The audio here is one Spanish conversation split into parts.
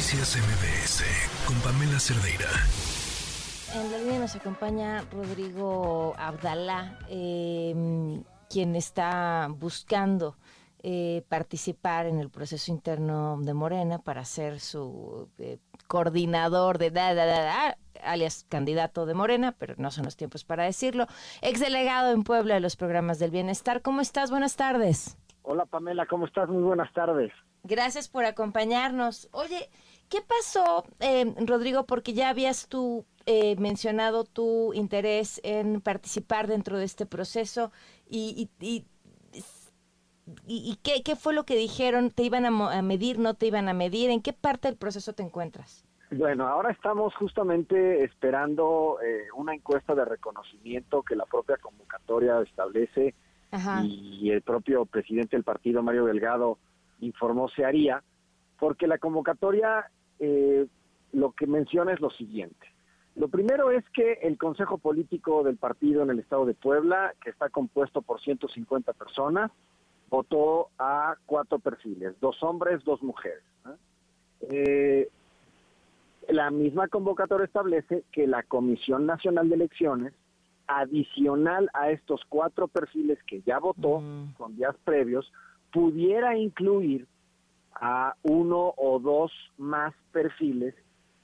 Noticias MBS con Pamela Cerdeira. En la línea nos acompaña Rodrigo Abdalá, em, quien está buscando eh, participar en el proceso interno de Morena para ser su eh, coordinador de da, da, da, alias candidato de Morena, pero no son los tiempos para decirlo. Exdelegado en Puebla de los programas del bienestar. ¿Cómo estás? Buenas tardes. Hola Pamela, ¿cómo estás? Muy buenas tardes. Gracias por acompañarnos. Oye, ¿qué pasó, eh, Rodrigo? Porque ya habías tú eh, mencionado tu interés en participar dentro de este proceso y, y, y, ¿qué, qué, fue lo que dijeron? ¿Te iban a, medir, no te iban a medir? ¿En qué parte del proceso te encuentras? Bueno, ahora estamos justamente esperando eh, una encuesta de reconocimiento que la propia convocatoria establece y el propio presidente del partido, Mario Delgado, informó se haría, porque la convocatoria eh, lo que menciona es lo siguiente. Lo primero es que el Consejo Político del partido en el Estado de Puebla, que está compuesto por 150 personas, votó a cuatro perfiles, dos hombres, dos mujeres. Eh, la misma convocatoria establece que la Comisión Nacional de Elecciones, adicional a estos cuatro perfiles que ya votó mm. con días previos, pudiera incluir a uno o dos más perfiles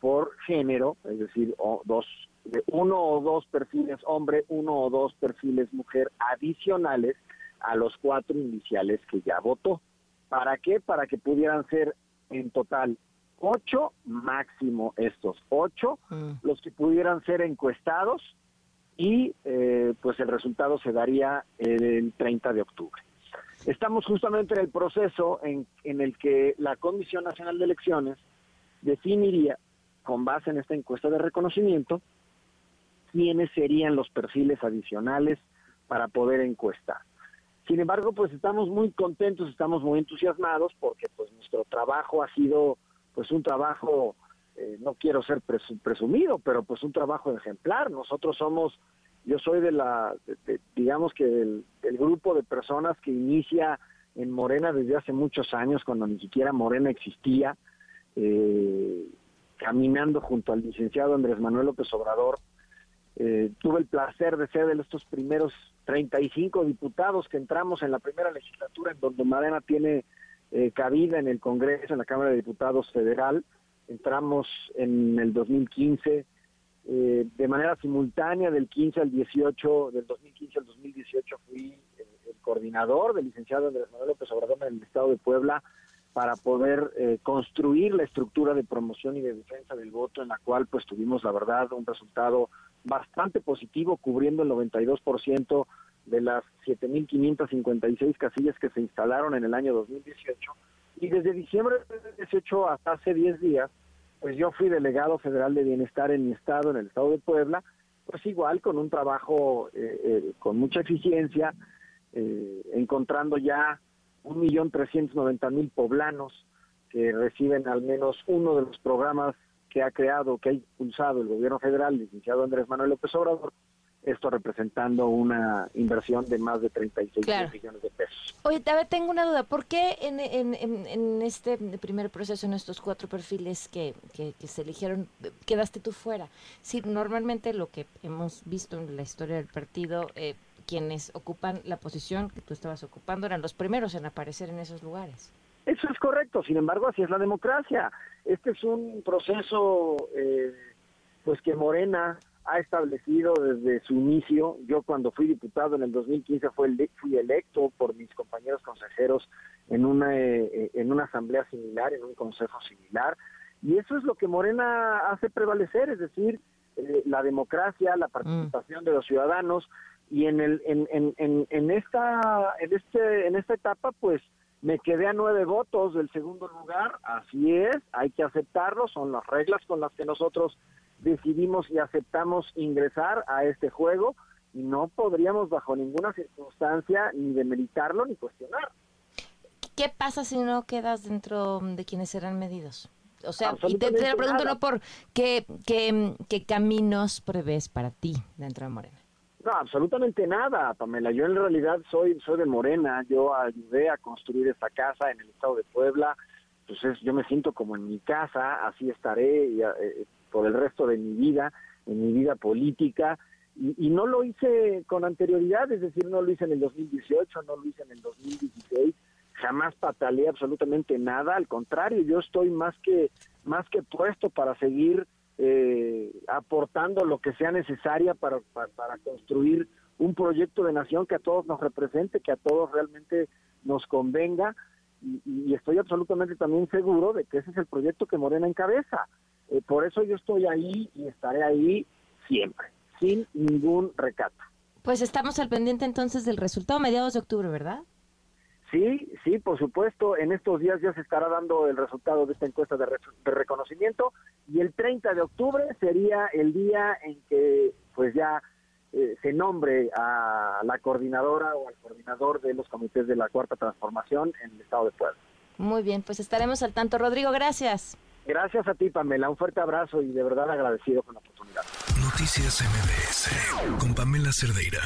por género, es decir, o dos, de uno o dos perfiles hombre, uno o dos perfiles mujer adicionales a los cuatro iniciales que ya votó. ¿Para qué? Para que pudieran ser en total ocho, máximo estos ocho, mm. los que pudieran ser encuestados y eh, pues el resultado se daría el 30 de octubre. Estamos justamente en el proceso en, el que la Comisión Nacional de Elecciones definiría, con base en esta encuesta de reconocimiento, quiénes serían los perfiles adicionales para poder encuestar. Sin embargo, pues estamos muy contentos, estamos muy entusiasmados porque pues nuestro trabajo ha sido pues un trabajo, eh, no quiero ser presumido, pero pues un trabajo ejemplar. Nosotros somos yo soy de la, digamos que del, grupo de personas que inicia en Morena desde hace muchos años, cuando ni siquiera Morena existía, eh, caminando junto al licenciado Andrés Manuel López Obrador. Eh, tuve el placer de ser de estos primeros 35 diputados que entramos en la primera legislatura, en donde Morena tiene eh, cabida en el Congreso, en la Cámara de Diputados Federal. Entramos en el 2015 eh, de manera simultánea del 15 al 18, del 2015 al 2018 fui el, coordinador del licenciado Andrés Manuel López Obrador en el estado de Puebla para poder eh, construir la estructura de promoción y de defensa del voto en la cual pues tuvimos la verdad un resultado bastante positivo cubriendo el 92% de las 7.556 casillas que se instalaron en el año 2018 y desde diciembre del 2018 hasta hace 10 días pues yo fui delegado federal de bienestar en mi estado, en el estado de Puebla, pues igual con un trabajo eh, eh, con mucha eficiencia, eh, encontrando ya un millón trescientos noventa mil poblanos que reciben al menos uno de los programas que ha creado, que ha impulsado el gobierno federal, licenciado Andrés Manuel López Obrador, esto representando una inversión de más de 36 millones de pesos. Oye, a ver, tengo una duda. ¿Por qué en, en, en, este primer proceso, en estos cuatro perfiles que, que, se eligieron, quedaste tú fuera? Sí, normalmente lo que hemos visto en la historia del partido, eh, quienes ocupan la posición que tú estabas ocupando eran los primeros en aparecer en esos lugares. Eso es correcto, sin embargo, así es la democracia. Este es un proceso, eh, pues que Morena ha establecido desde su inicio. Yo cuando fui diputado en el 2015 fue fui electo por mis compañeros consejeros en una, eh, en una asamblea similar, en un consejo similar. Y eso es lo que Morena hace prevalecer, es decir, eh, la democracia, la participación de los ciudadanos. Y en, el, en, en, en, esta, en, este, en esta etapa, pues me quedé a nueve votos del segundo lugar. Así es, hay que aceptarlo, son las reglas con las que nosotros decidimos y aceptamos ingresar a este juego y no podríamos bajo ninguna circunstancia ni demeritarlo ni cuestionar. ¿Qué pasa si no quedas dentro de quienes serán medidos? O sea, y te, te, pregunto no por qué, qué, qué caminos prevés para ti dentro de Morena. No, absolutamente nada, Pamela. Yo en realidad soy, soy de Morena. Yo ayudé a construir esta casa en el estado de Puebla. pues yo me siento como en mi casa, así estaré eh, por el resto de mi vida, en mi vida política, y, no lo hice con anterioridad, es decir, no lo hice en el 2018, no lo hice en el 2016, jamás pataleé absolutamente nada, al contrario, yo estoy más que, más que puesto para seguir eh, aportando lo que sea necesaria para, para, construir un proyecto de nación que a todos nos represente, que a todos realmente nos convenga y, estoy absolutamente también seguro de que ese es el proyecto que Morena encabeza. Eh, por eso yo estoy ahí y estaré ahí siempre, sin ningún recato. Pues estamos al pendiente entonces del resultado mediados de octubre, ¿verdad? Sí, sí, por supuesto. En estos días ya se estará dando el resultado de esta encuesta de, reconocimiento y el 30 de octubre sería el día en que pues ya eh, se nombre a la coordinadora o al coordinador de los comités de la Cuarta Transformación en el Estado de Puebla. Muy bien, pues estaremos al tanto. Rodrigo, gracias. Gracias a ti, Pamela. Un fuerte abrazo y de verdad agradecido con la oportunidad. Noticias MBS con Pamela Cerdeira.